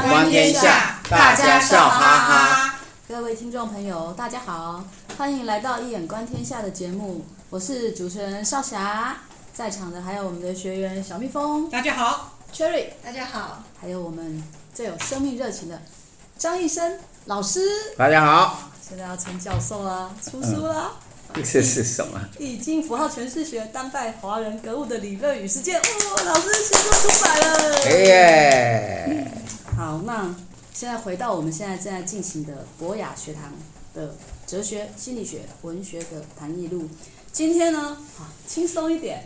观天下，大家笑哈哈。各位听众朋友，大家好，欢迎来到《一眼观天下》的节目，我是主持人少霞，在场的还有我们的学员小蜜蜂，大家好，Cherry，大家好，还有我们最有生命热情的张医生老师，大家好，现在要成教授了，出书了。嗯这是什么？易经符号诠释学，当代华人格物的理论与实践。哦，老师新书出版了。耶、好，那现在回到我们现在正在进行的博雅学堂的哲学、心理学、文学的谈艺录。今天呢，啊轻松一点。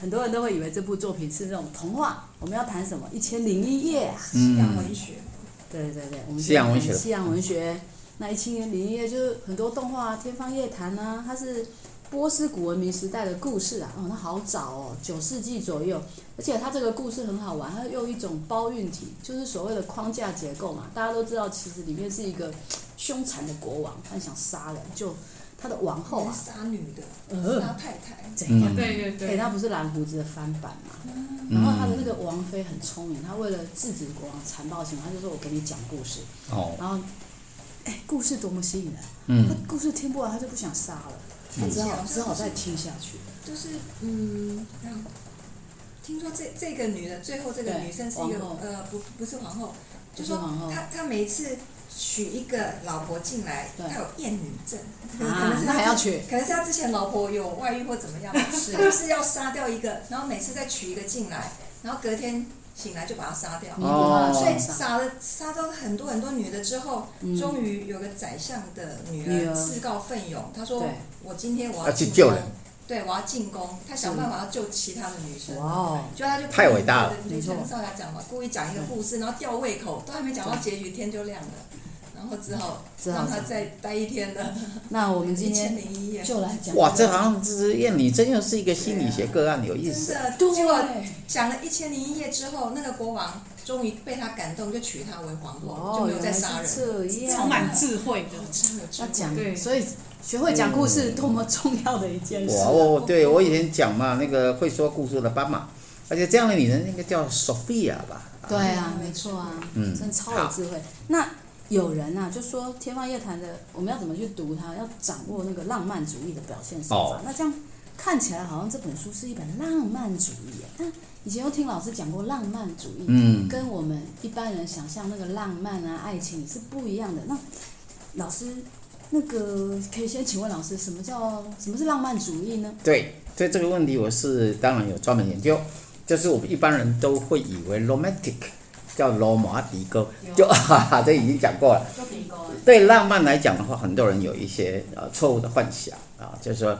很多人都会以为这部作品是那种童话。我们要谈什么？一千零一夜，西洋文学。对对对，我们西洋文学。西洋文学。那一千零一夜就是很多动画，《天方夜谭》啊，它是波斯古文明时代的故事啊，哦，那好早哦，九世纪左右，而且它这个故事很好玩，它用一种包运体，就是所谓的框架结构嘛。大家都知道，其实里面是一个凶残的国王，他想杀人，就他的王后啊，杀女的，呃，杀太太，怎样？对对对，他不是蓝胡子的翻版嘛？然后他的那个王妃很聪明，他为了制止国王残暴行为，他就说我给你讲故事，哦，然后。哎，故事多么吸引人！嗯，他故事听不完，他就不想杀了，他只好只好再听下去。就是嗯，听说这这个女的最后这个女生是一个呃不不是皇后，就说她她每一次娶一个老婆进来，她有厌女症，可能是还要娶，可能是她之前老婆有外遇或怎么样，是就是要杀掉一个，然后每次再娶一个进来，然后隔天。醒来就把他杀掉，哦、所以杀了杀到很多很多女的之后，嗯、终于有个宰相的女儿自告奋勇，她说：“我今天我要去救人，对，我要进宫，她想办法要救其他的女生。”哇，就她就太伟大了，没错。少侠讲嘛，故意讲一个故事，然后吊胃口，都还没讲到结局，天就亮了。然后只好让他再待一天的。那我们今天就来讲。哇，这好像是厌女症又是一个心理学个案，有意思。真的，结果讲了一千零一夜之后，那个国王终于被他感动，就娶她为皇后，就没有再杀人。充满智慧的，他讲对，所以学会讲故事多么重要的一件事。我对我以前讲嘛，那个会说故事的斑马，而且这样的女人应该叫 Sophia 吧？对啊，没错啊，嗯，真超有智慧。那。有人呐、啊，就说《天方夜谭》的，我们要怎么去读它？要掌握那个浪漫主义的表现手法。Oh. 那这样看起来好像这本书是一本浪漫主义。但以前又听老师讲过，浪漫主义嗯，跟我们一般人想象那个浪漫啊、爱情是不一样的。那老师，那个可以先请问老师，什么叫什么是浪漫主义呢？对，对这个问题我是当然有专门研究，就是我们一般人都会以为 romantic。叫罗马迪哥，就 哈哈，这已经讲过了。对浪漫来讲的话，很多人有一些呃错误的幻想啊，就是说，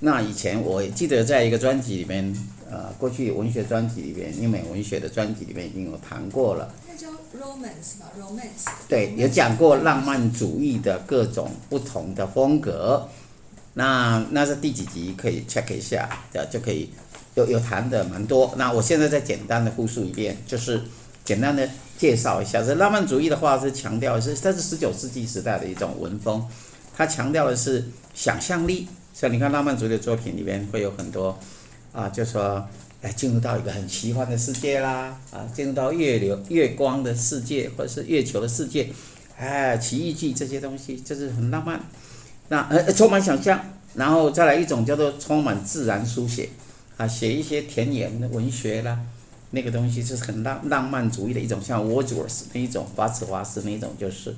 那以前我记得在一个专辑里面，呃，过去文学专辑里面，英美文学的专辑里面已经有谈过了。那叫 romance 吧，romance。对，有讲过浪漫主义的各种不同的风格。那那是第几集可以 check 一下，这就可以有有谈的蛮多。那我现在再简单的复述一遍，就是。简单的介绍一下，这浪漫主义的话是强调是，它是十九世纪时代的一种文风，它强调的是想象力。像你看浪漫主义的作品里面会有很多啊，就说哎进入到一个很奇幻的世界啦，啊进入到月流月光的世界或者是月球的世界，哎奇遇记这些东西就是很浪漫，那呃充满想象，然后再来一种叫做充满自然书写，啊写一些田园的文学啦。那个东西就是很浪浪漫主义的一种，像 Wordsworth 那一种，华兹华斯那一种，就是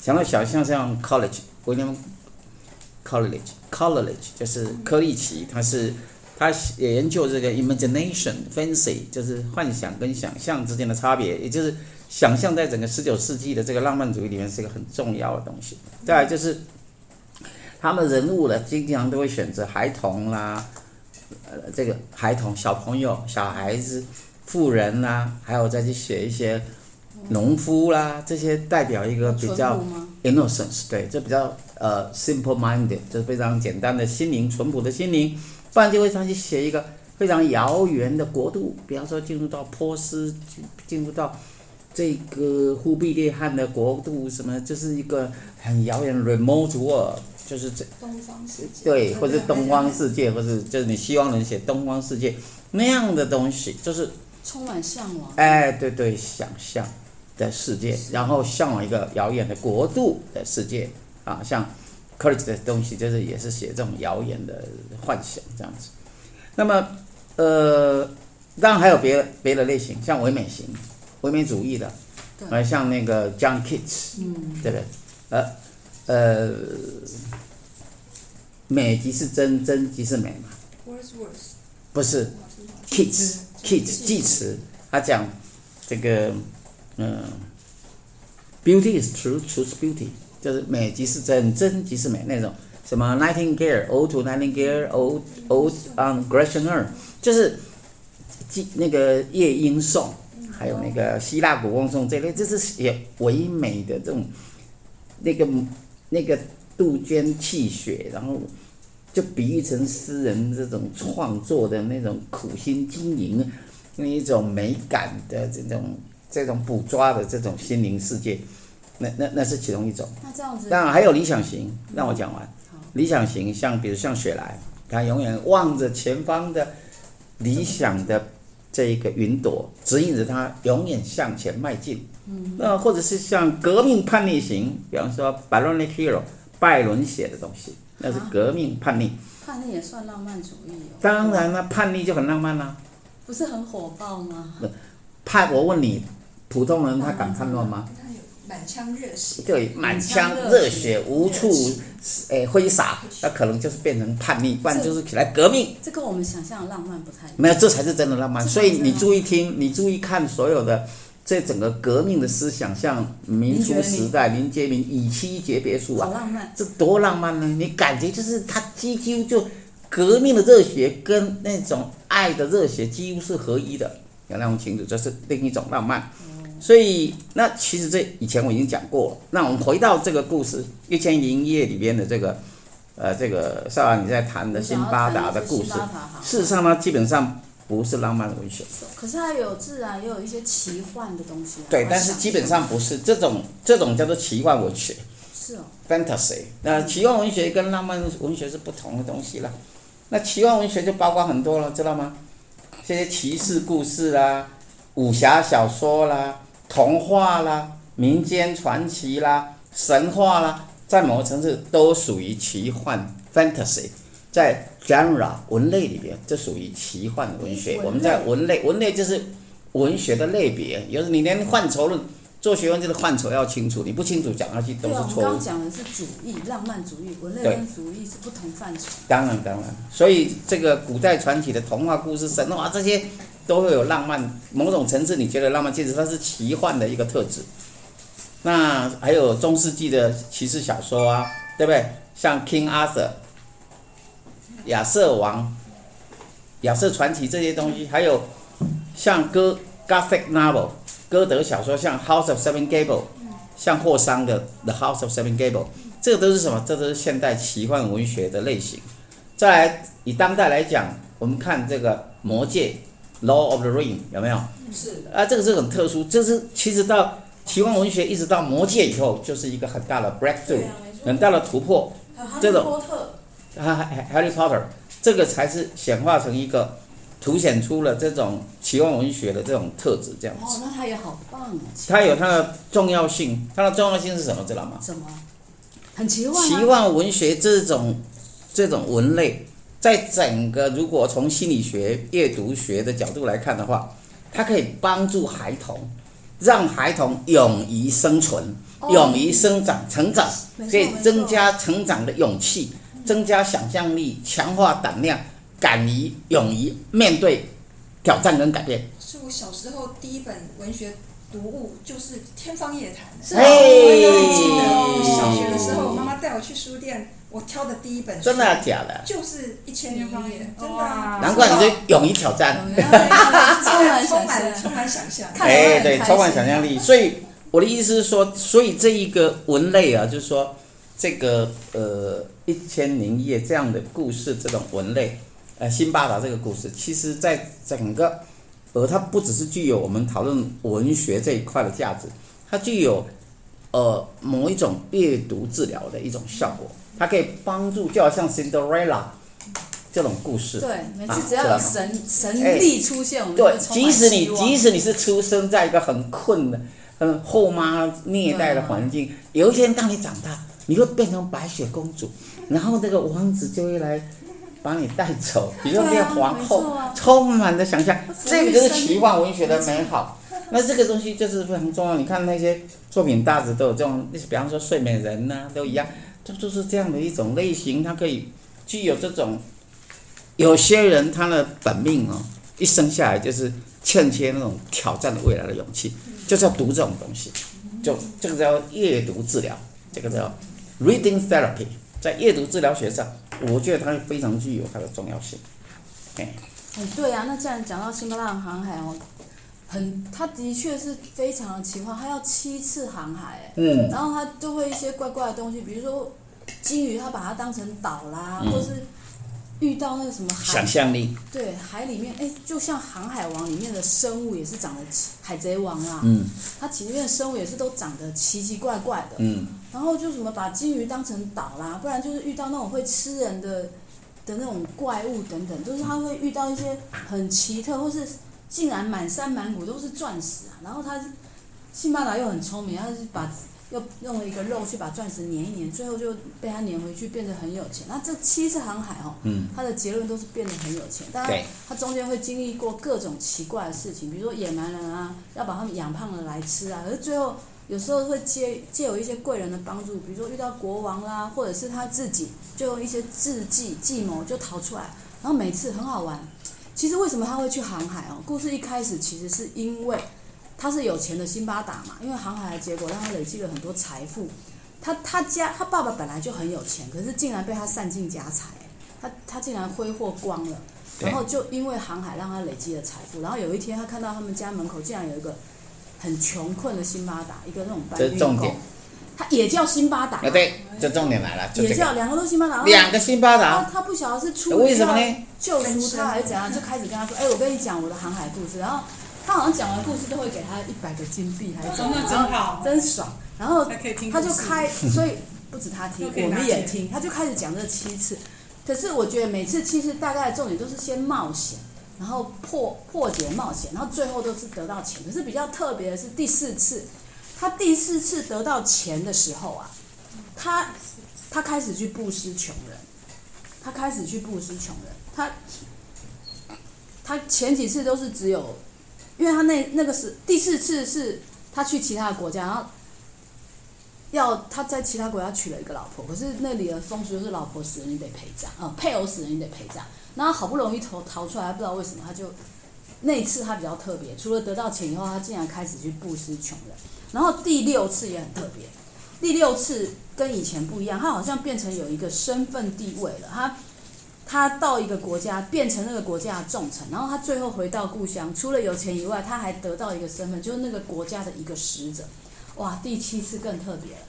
想到小像像 College，William College，College 就是柯立奇，他是他研究这个 imagination fancy，就是幻想跟想象之间的差别，也就是想象在整个十九世纪的这个浪漫主义里面是一个很重要的东西。再来就是他们人物呢，经常都会选择孩童啦，呃，这个孩童小朋友小孩子。富人呐、啊，还有再去写一些农夫啦，这些代表一个比较 innocence，对，这比较呃 simple-minded，就是非常简单的心灵，淳朴的心灵。不然就会上去写一个非常遥远的国度，比方说进入到波斯，进入到这个忽必烈汗的国度，什么就是一个很遥远 remote world，就是这东方世界，对，或者东方世界，或者就是你希望能写东方世界那样的东西，就是。充满向往，哎，对对，想象，的世界，然后向往一个遥远的国度的世界。啊，像 Courage 的东西就是也是写这种遥远的幻想这样子。那么呃，当然还有别的别的类型，像唯美型、唯美主义的，呃，像那个 John Keats，嗯，对不对？呃呃，美即是真，真即是美嘛。不是，Keats，Keats，济慈，他讲这个，嗯，Beauty is true, true is beauty，就是美即是真，真即是美那种。什么 nightingale, old to Nightingale，Ode，Ode on Gresham，就是记，那个夜莺颂，还有那个希腊古风颂这类，这是写唯美的这种，那个那个杜鹃泣血，然后。就比喻成诗人这种创作的那种苦心经营，那一种美感的这种这种捕捉的这种心灵世界，那那那是其中一种。那这样子。当然还有理想型，让我讲完。理想型像比如像雪莱，他永远望着前方的理想的这一个云朵，指引着他永远向前迈进。嗯。那或者是像革命叛逆型，比方说 b a r o n i Hero，拜伦写的东西。那是革命叛逆，叛逆也算浪漫主义哦。当然了，叛逆就很浪漫啦。不是很火爆吗？叛，我问你，普通人他敢叛乱吗？他有满腔热血。对，满腔热血无处诶挥洒，那可能就是变成叛逆，不然就是起来革命。这跟我们想象的浪漫不太一样。没有，这才是真的浪漫。所以你注意听，你注意看所有的。这整个革命的思想，像民初时代林杰明以妻结别墅啊，这多浪漫呢！你感觉就是他几乎就革命的热血跟那种爱的热血几乎是合一的，有那种情绪，这是另一种浪漫。所以那其实这以前我已经讲过了。那我们回到这个故事《一千零一夜》里边的这个，呃，这个少安你在谈的辛巴达的故事，事实上呢，基本上。不是浪漫文学，可是它有自然，也有一些奇幻的东西。对，但是基本上不是这种，这种叫做奇幻文学。是哦。Fantasy，那奇幻文学跟浪漫文学是不同的东西了。那奇幻文学就包括很多了，知道吗？这些骑士故事啦、武侠小说啦、童话啦、民间传奇啦、神话啦，在某个层次都属于奇幻 Fantasy。在 genre 文类里边，这属于奇幻文学。我们在文类，文类就是文学的类别。有时你连范畴论做学问，就是范畴要清楚，你不清楚讲下去都是错误。我们刚讲的是主义，浪漫主义，文类跟主义是不同范畴。当然当然，所以这个古代传奇的童话故事、神话这些都会有浪漫。某种层次你觉得浪漫，其实它是奇幻的一个特质。那还有中世纪的骑士小说啊，对不对？像 King Arthur。亚瑟王、亚瑟传奇这些东西，还有像哥 Gothic novel 哥德小说，像 House of Seven Gables，像霍桑的 The House of Seven Gables，这个都是什么？这都是现代奇幻文学的类型。再来以当代来讲，我们看这个《魔戒》Law of the Ring 有没有？是。啊，这个是很特殊，就是其实到奇幻文学一直到《魔戒》以后，就是一个很大的 breakthrough，很大的突破。这种。哈，Harry Potter，这个才是显化成一个，凸显出了这种奇幻文学的这种特质，这样子。哦，那它也好棒啊！它有它的重要性，它的重要性是什么？知道吗？什么？很奇幻。奇幻文学这种这种文类，在整个如果从心理学、阅读学的角度来看的话，它可以帮助孩童，让孩童勇于生存，哦、勇于生长、成长，可以增加成长的勇气。增加想象力，强化胆量，敢于勇于面对挑战跟改变。是我小时候第一本文学读物，就是《天方夜谭》。是吗？我记得小学的时候，妈妈带我去书店，我挑的第一本书。真的假的？就是《一千零一夜》，真的。难怪你是勇于挑战。充满充满充满想象。哎，对，充满想象力。所以我的意思是说，所以这一个文类啊，就是说。这个呃，一千零一夜这样的故事，这种文类，呃，辛巴达这个故事，其实在整个，呃，它不只是具有我们讨论文学这一块的价值，它具有呃某一种阅读治疗的一种效果，它可以帮助，就好像 Cinderella 这种故事，对，每次只要有神、啊、神力出现，我们对，即使你即使你是出生在一个很困的。嗯后妈虐待的环境，有一天当你长大，你会变成白雪公主，然后这个王子就会来把你带走，你就变皇后，充满了想象，这个就是奇幻文学的美好。那这个东西就是非常重要。你看那些作品，大致都有这种，比方说《睡美人》呐，都一样，这就是这样的一种类型。它可以具有这种，有些人他的本命哦，一生下来就是欠缺那种挑战的未来的勇气，就是要读这种东西，就这个叫阅读治疗，这个叫 reading therapy，在阅读治疗学上，我觉得它非常具有它的重要性。哎，嗯，对呀，那既然讲到《辛巴浪航海》哦。很，它的确是非常的奇幻，它要七次航海，嗯，然后它就会一些怪怪的东西，比如说鲸鱼，它把它当成岛啦，嗯、或是遇到那个什么海，想象力，对，海里面，哎，就像《航海王》里面的生物也是长得海贼王啊，嗯，它里面的生物也是都长得奇奇怪怪的，嗯，然后就什么把金鱼当成岛啦，不然就是遇到那种会吃人的的那种怪物等等，就是他会遇到一些很奇特或是。竟然满山满谷都是钻石啊！然后他辛巴达又很聪明，他是把又用了一个肉去把钻石粘一粘，最后就被他粘回去，变得很有钱。那这七次航海哦，嗯，他的结论都是变得很有钱。当然，他中间会经历过各种奇怪的事情，比如说野蛮人啊，要把他们养胖了来吃啊。可是最后有时候会借借有一些贵人的帮助，比如说遇到国王啦，或者是他自己就用一些智计计谋就逃出来。然后每次很好玩。其实为什么他会去航海哦？故事一开始其实是因为他是有钱的辛巴达嘛，因为航海的结果让他累积了很多财富。他他家他爸爸本来就很有钱，可是竟然被他散尽家财，他他竟然挥霍光了。然后就因为航海让他累积了财富。然后有一天他看到他们家门口竟然有一个很穷困的辛巴达，一个那种搬运工。他也叫辛巴达，对，这重点来了，也叫两个都辛巴达，两个辛巴达，他他不晓得是出于要救赎他还是怎样，就开始跟他说，哎，我跟你讲我的航海故事，然后他好像讲完故事都会给他一百个金币还是怎么，真好，真爽，然后他就开，所以不止他听，我们也听，他就开始讲这七次，可是我觉得每次其实大概的重点都是先冒险，然后破破解冒险，然后最后都是得到钱，可是比较特别的是第四次。他第四次得到钱的时候啊，他他开始去布施穷人，他开始去布施穷人。他他前几次都是只有，因为他那那个是第四次是他去其他的国家，然后要他在其他国家娶了一个老婆，可是那里的风俗就是老婆死了你得陪葬，啊、呃，配偶死了你得陪葬。然后好不容易逃逃出来，不知道为什么他就那次他比较特别，除了得到钱以后，他竟然开始去布施穷人。然后第六次也很特别，第六次跟以前不一样，他好像变成有一个身份地位了。他他到一个国家，变成那个国家的重臣，然后他最后回到故乡，除了有钱以外，他还得到一个身份，就是那个国家的一个使者。哇，第七次更特别了，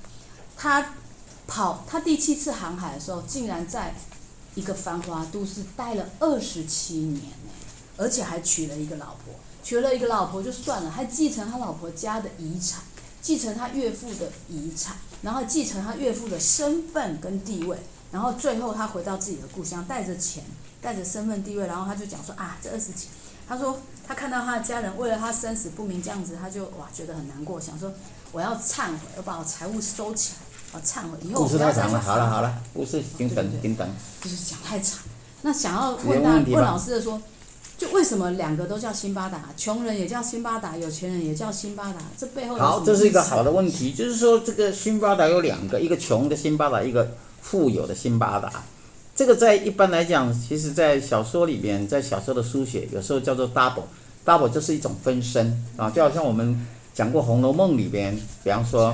他跑他第七次航海的时候，竟然在一个繁华都市待了二十七年，而且还娶了一个老婆，娶了一个老婆就算了，还继承他老婆家的遗产。继承他岳父的遗产，然后继承他岳父的身份跟地位，然后最后他回到自己的故乡，带着钱，带着身份地位，然后他就讲说啊，这二十几，他说他看到他的家人为了他生死不明这样子，他就哇觉得很难过，想说我要忏悔，要把我财物收起来，我忏悔以后我不要再去。好了好了，故事平等平等，就是讲太长，那想要问他问老师的说。就为什么两个都叫辛巴达？穷人也叫辛巴达，有钱人也叫辛巴达，这背后好，这是一个好的问题。就是说，这个辛巴达有两个，一个穷的辛巴达，一个富有的辛巴达。这个在一般来讲，其实在小说里边，在小说的书写，有时候叫做 double，double 就是一种分身啊，就好像我们讲过《红楼梦》里边，比方说，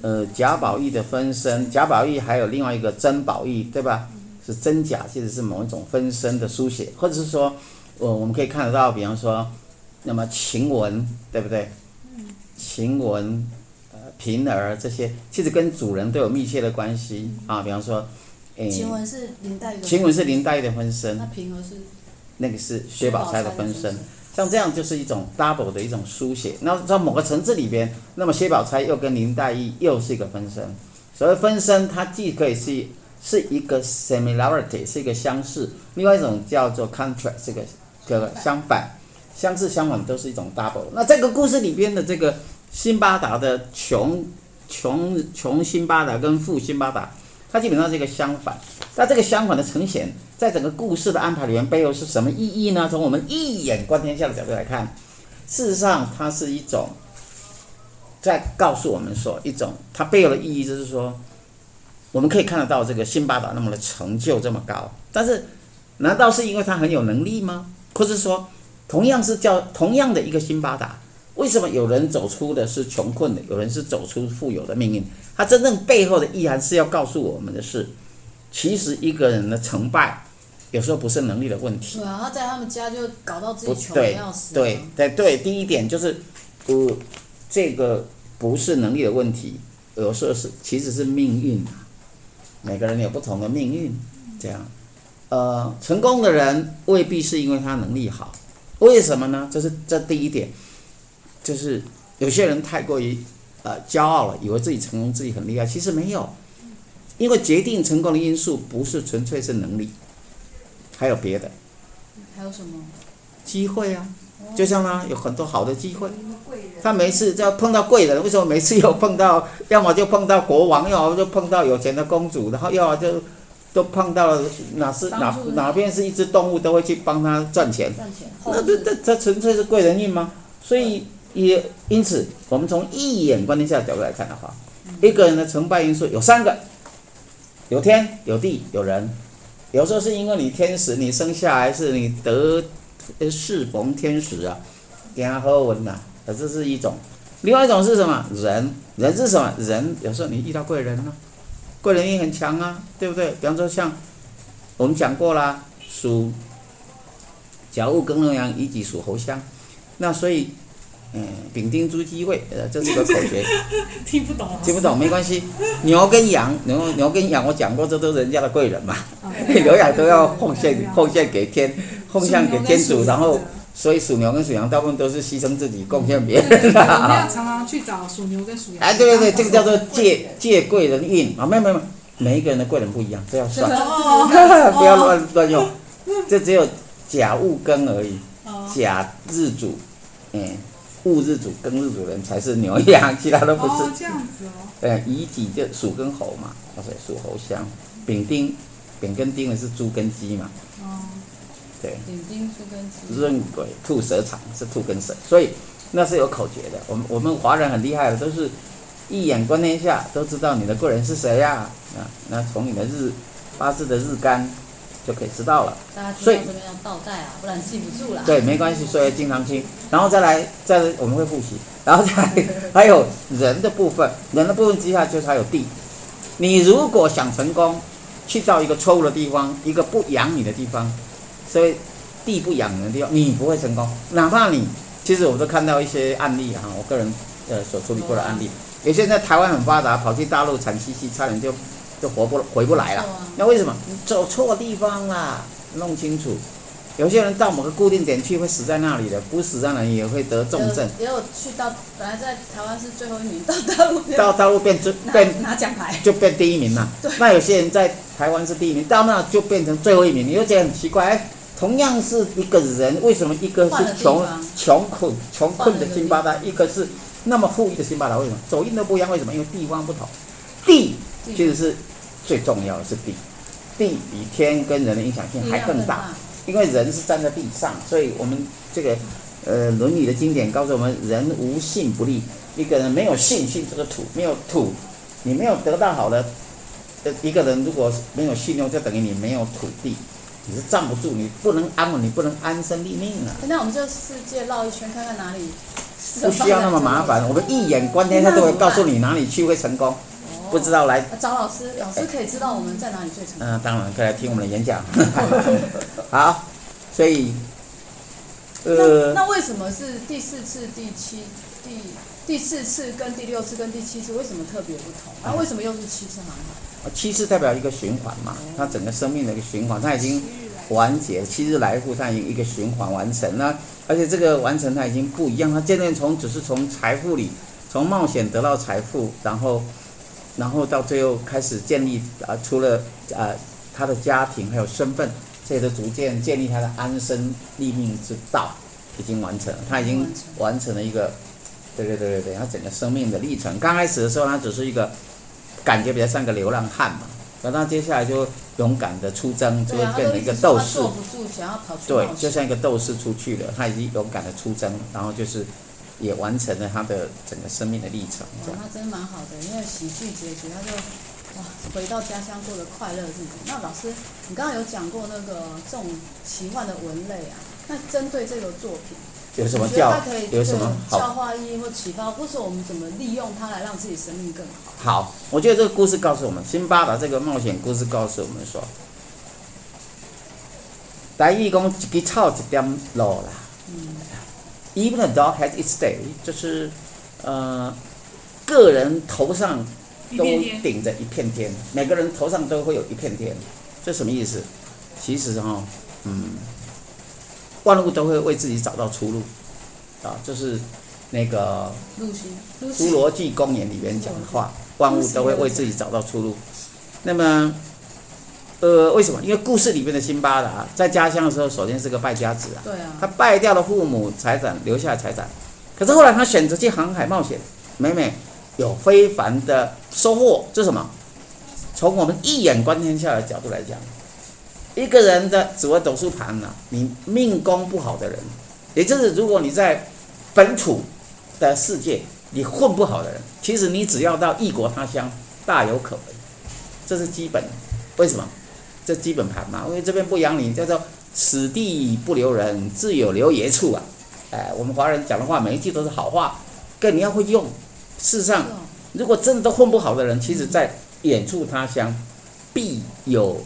呃，贾宝玉的分身，贾宝玉还有另外一个甄宝玉，对吧？是真假，其实是某一种分身的书写，或者是说。我我们可以看得到，比方说，那么晴雯，对不对？晴雯，呃，平儿这些，其实跟主人都有密切的关系啊。比方说，诶，晴雯是林黛玉，晴雯是林黛玉的分身。那平儿是？那个是薛宝钗的分身。像这样就是一种 double 的一种书写。那在某个层次里边，那么薛宝钗又跟林黛玉又是一个分身。所谓分身，它既可以是是一个 similarity，是一个相似；另外一种叫做 contrast，这个。相反，相似相反都是一种 double。那这个故事里边的这个辛巴达的穷穷穷辛巴达跟富辛巴达，它基本上是一个相反。那这个相反的呈现，在整个故事的安排里面，背后是什么意义呢？从我们一眼观天下的角度来看，事实上它是一种在告诉我们说，一种它背后的意义就是说，我们可以看得到这个辛巴达那么的成就这么高，但是难道是因为他很有能力吗？或者说，同样是叫同样的一个辛巴达，为什么有人走出的是穷困的，有人是走出富有的命运？它真正背后的意涵是要告诉我们的是。其实一个人的成败，有时候不是能力的问题。对啊，他在他们家就搞到自己穷的要死。对对对，第一点就是，呃，这个不是能力的问题，有时候是其实是命运。每个人有不同的命运，这样，呃，成功的人未必是因为他能力好，为什么呢？这是这第一点，就是有些人太过于呃骄傲了，以为自己成功，自己很厉害，其实没有。因为决定成功的因素不是纯粹是能力，还有别的。还有什么？机会啊，就像他有很多好的机会。他每次只要碰到贵人，为什么每次又碰到？要么就碰到国王，要么就碰到有钱的公主，然后要么就都碰到了哪是哪哪边是一只动物都会去帮他赚钱。赚钱。那这这这纯粹是贵人运吗？所以也因此，我们从一眼观天下的角度来看的话，一个人的成败因素有三个。有天有地有人，有时候是因为你天时，你生下来是你得适逢天时啊，给他喝温呐，这是一种。另外一种是什么？人，人是什么？人有时候你遇到贵人呢，贵人也很强啊，对不对？比方说像我们讲过啦，属甲戊庚龙阳，乙己属猴相，那所以。嗯，丙丁猪鸡位，呃，这是个口诀。听不懂。听不懂没关系，牛跟羊，牛牛跟羊，我讲过，这都是人家的贵人嘛。牛羊 都要奉献，奉献给天，奉献给天主，然后，所以属牛跟属羊大部分都是牺牲自己，贡献别人的。我们要常常去找属牛跟属羊。哎，对对对，这个叫做 借借贵人运啊，没有没有，每一个人的贵人不一样，这要算，不要乱乱用，这只有甲戊庚而已，甲日主，嗯。戊日主、庚日主人才是牛羊，其他都不是。哦，这样子哦。对，乙己就属跟猴嘛，哦对，属猴相。丙丁，丙跟丁的是猪跟鸡嘛。哦。对。丙丁猪跟鸡。壬癸兔蛇长是兔跟蛇，所以那是有口诀的。我们我们华人很厉害的，都是一眼观天下，都知道你的贵人是谁呀？啊，那从你的日八字的日干。就可以知道了，所以这边要倒带啊，不然记不住了。对，没关系，所以经常听，然后再来，再来我们会复习，然后再来还有人的部分，人的部分之下就是还有地。你如果想成功，去到一个错误的地方，一个不养你的地方，所以地不养人的地方，你不会成功。哪怕你，其实我都看到一些案例哈，我个人呃所处理过的案例，有些人在台湾很发达，跑去大陆惨兮兮，差点就。就活不回不来了，那为什么？你走错地方了，弄清楚。有些人到某个固定点去会死在那里的，不死在那里也会得重症。也有去到本来在台湾是最后一名，到大陆到大陆变最变拿奖牌就变第一名了。对。那有些人在台湾是第一名，到那就变成最后一名，你就觉得很奇怪。哎，同样是一个人，为什么一个是穷穷困穷困的辛巴达，一个是那么富裕的辛巴达？为什么走运都不一样？为什么？因为地方不同，地其实是。最重要的是地，地比天跟人的影响性还更大，因为人是站在地上，所以我们这个呃《论语》的经典告诉我们：人无信不立。一个人没有信心，这个土没有土，你没有得到好的。呃，一个人如果没有信用，就等于你没有土地，你是站不住，你不能安稳，你不能安身立命啊。那我们这世界绕一圈，看看哪里不需要那么麻烦，我们一眼观天下都会告诉你哪里去会成功。不知道来找老师，老师可以知道我们在哪里最成功。嗯，当然可以来听我们的演讲。好，所以，呃，那为什么是第四次、第七、第第四次跟第六次跟第七次为什么特别不同？那为什么又是七次航海？七次代表一个循环嘛，它整个生命的一个循环，它已经完结，七日来复，它已经一个循环完成。了而且这个完成它已经不一样，它渐渐从只是从财富里，从冒险得到财富，然后。然后到最后开始建立啊，除了啊他的家庭还有身份，这些都逐渐建立他的安身立命之道，已经完成了。他已经完成了一个对对对对对，他整个生命的历程，刚开始的时候他只是一个感觉比较像个流浪汉嘛，然后接下来就勇敢的出征，就会变成一个斗士。对，就像一个斗士出去了，他已经勇敢的出征，然后就是也完成了他的整个生命的历程。哇，他真蛮好的，因为喜剧结局，他就哇回到家乡过得快乐日子。那老师，你刚刚有讲过那个这种奇幻的文类啊，那针对这个作品。有什么教？有什么好教化意义或启发，或是我们怎么利用它来让自己生命更好？好，我觉得这个故事告诉我们，辛巴达这个冒险故事告诉我们说，台语讲一只草一点露啦。嗯。Even a dog has its day，就是呃，个人头上都顶着一片天，每个人头上都会有一片天，这什么意思？其实哈，嗯。万物都会为自己找到出路，啊，就是那个《侏罗纪公园》里面讲的话，万物都会为自己找到出路。那么，呃，为什么？因为故事里面的辛巴达在家乡的时候，首先是个败家子啊，对啊，他败掉了父母财产，留下财产，可是后来他选择去航海冒险，每每有非凡的收获。这是什么？从我们一眼观天下的角度来讲。一个人的紫微斗数盘呢，你命宫不好的人，也就是如果你在本土的世界你混不好的人，其实你只要到异国他乡，大有可为，这是基本。为什么？这基本盘嘛，因为这边不养你，叫做此地不留人，自有留爷处啊。哎，我们华人讲的话，每一句都是好话，更你要会用。事实上，如果真的都混不好的人，其实在远处他乡必有。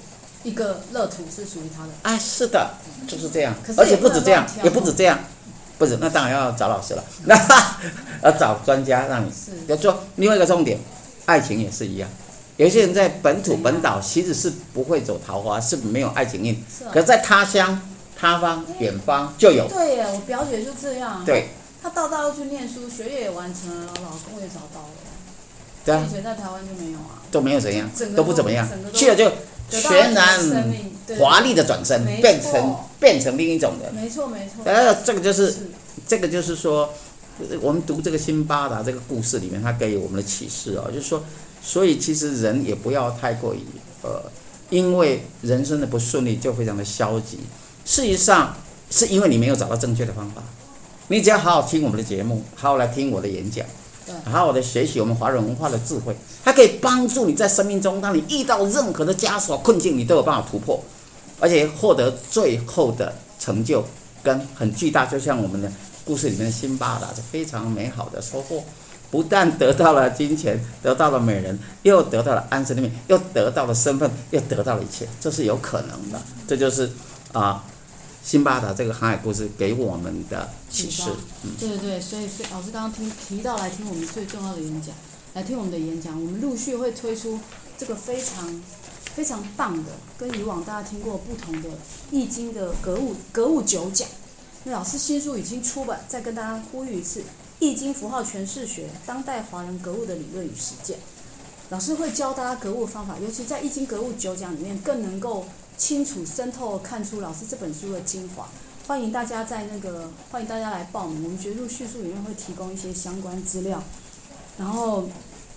一个乐土是属于他的。啊，是的，就是这样。而且不止这样，也不止这样，不止，那当然要找老师了，那 要找专家让你。是。要做另外一个重点，爱情也是一样。有些人在本土本岛其实是不会走桃花，是没有爱情运。是。可在他乡、他方、远方就有。对呀，我表姐就这样。对。她到大陆去念书，学业也完成了，老公也找到了。对啊。以前在台湾就没有啊。都没有怎样，都不怎么样，去了就。全然华丽的转身，变成变成另一种人。没错没错。呃，这个就是，这个就是说，我们读这个辛巴达这个故事里面，他给予我们的启示哦，就是说，所以其实人也不要太过于呃，因为人生的不顺利就非常的消极。事实上，是因为你没有找到正确的方法。你只要好好听我们的节目，好好来听我的演讲。好好的学习我们华人文化的智慧，它可以帮助你在生命中，当你遇到任何的枷锁困境，你都有办法突破，而且获得最后的成就跟很巨大。就像我们的故事里面的辛巴达，是非常美好的收获，不但得到了金钱，得到了美人，又得到了安身立命，又得到了身份，又得到了一切，这是有可能的。这就是啊。辛巴达这个航海故事给我们的启示，嗯，对对对，所以所以老师刚刚听提到来听我们最重要的演讲，来听我们的演讲，我们陆续会推出这个非常非常棒的，跟以往大家听过不同的易经的格物格物九讲。那老师新书已经出版，再跟大家呼吁一次，《易经符号诠释学：当代华人格物的理论与实践》。老师会教大家格物方法，尤其在《易经格物九讲》里面更能够。清楚渗透看出老师这本书的精华，欢迎大家在那个欢迎大家来报名。我们学术叙述里面会提供一些相关资料，然后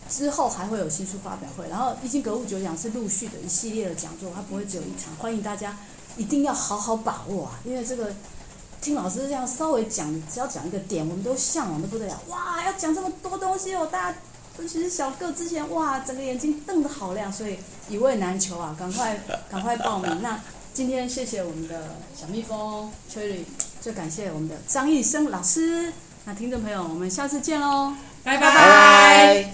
之后还会有新书发表会。然后易经格物九讲是陆续的一系列的讲座，它不会只有一场。欢迎大家一定要好好把握啊，因为这个听老师这样稍微讲，只要讲一个点，我们都向往的不得了。哇，要讲这么多东西哦，大家。尤其是小个之前哇，整个眼睛瞪得好亮，所以一位难求啊，赶快赶快报名。那今天谢谢我们的小蜜蜂 Cherry，最感谢我们的张易生老师。那听众朋友，我们下次见喽，拜拜。